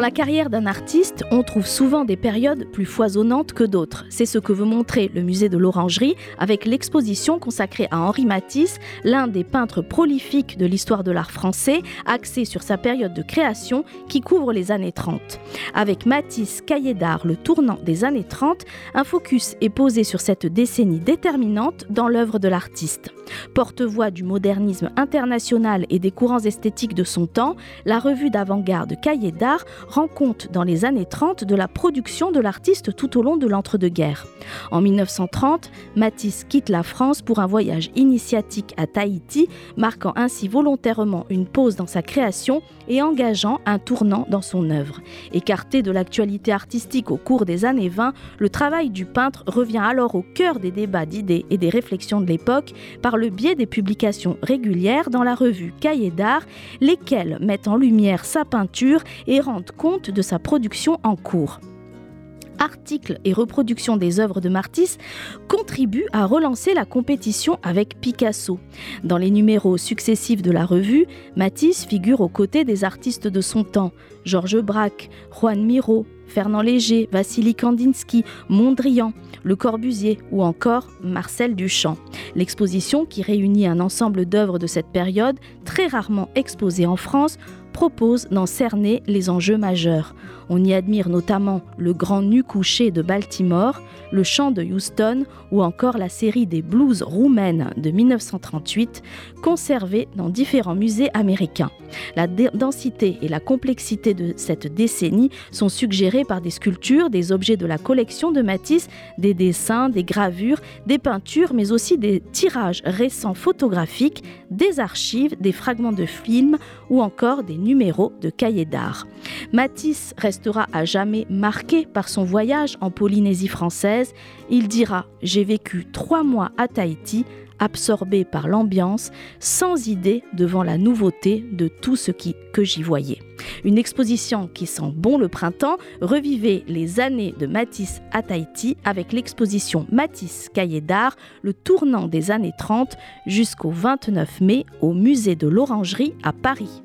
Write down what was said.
la carrière d'un artiste, on trouve souvent des périodes plus foisonnantes que d'autres. C'est ce que veut montrer le musée de l'Orangerie avec l'exposition consacrée à Henri Matisse, l'un des peintres prolifiques de l'histoire de l'art français, axée sur sa période de création qui couvre les années 30. Avec Matisse, cahier d'art, le tournant des années 30, un focus est posé sur cette décennie déterminante dans l'œuvre de l'artiste. Porte-voix du modernisme international et des courants esthétiques de son temps, la revue d'avant-garde Cahiers d'art rend compte dans les années 30 de la production de l'artiste tout au long de l'entre-deux-guerres. En 1930, Matisse quitte la France pour un voyage initiatique à Tahiti, marquant ainsi volontairement une pause dans sa création et engageant un tournant dans son œuvre. Écarté de l'actualité artistique au cours des années 20, le travail du peintre revient alors au cœur des débats d'idées et des réflexions de l'époque par le biais des publications régulières dans la revue Cahiers d'art, lesquelles mettent en lumière sa peinture et rendent compte de sa production en cours articles et reproductions des œuvres de Matisse contribuent à relancer la compétition avec Picasso. Dans les numéros successifs de la revue, Matisse figure aux côtés des artistes de son temps, Georges Braque, Juan Miro, Fernand Léger, Vassili Kandinsky, Mondrian, Le Corbusier ou encore Marcel Duchamp. L'exposition, qui réunit un ensemble d'œuvres de cette période, très rarement exposées en France, propose d'en cerner les enjeux majeurs. On y admire notamment le grand nu couché de Baltimore, le chant de Houston ou encore la série des blues roumaines de 1938, conservées dans différents musées américains. La densité et la complexité de cette décennie sont suggérées par des sculptures, des objets de la collection de Matisse, des dessins, des gravures, des peintures, mais aussi des tirages récents photographiques, des archives, des fragments de films ou encore des numéros de cahiers d'art. Matisse restera à jamais marqué par son voyage en Polynésie française. Il dira J'ai vécu trois mois à Tahiti absorbé par l'ambiance, sans idée devant la nouveauté de tout ce que j'y voyais. Une exposition qui sent bon le printemps, revivait les années de Matisse à Tahiti avec l'exposition Matisse Cahiers d'art, le tournant des années 30 jusqu'au 29 mai au musée de l'Orangerie à Paris.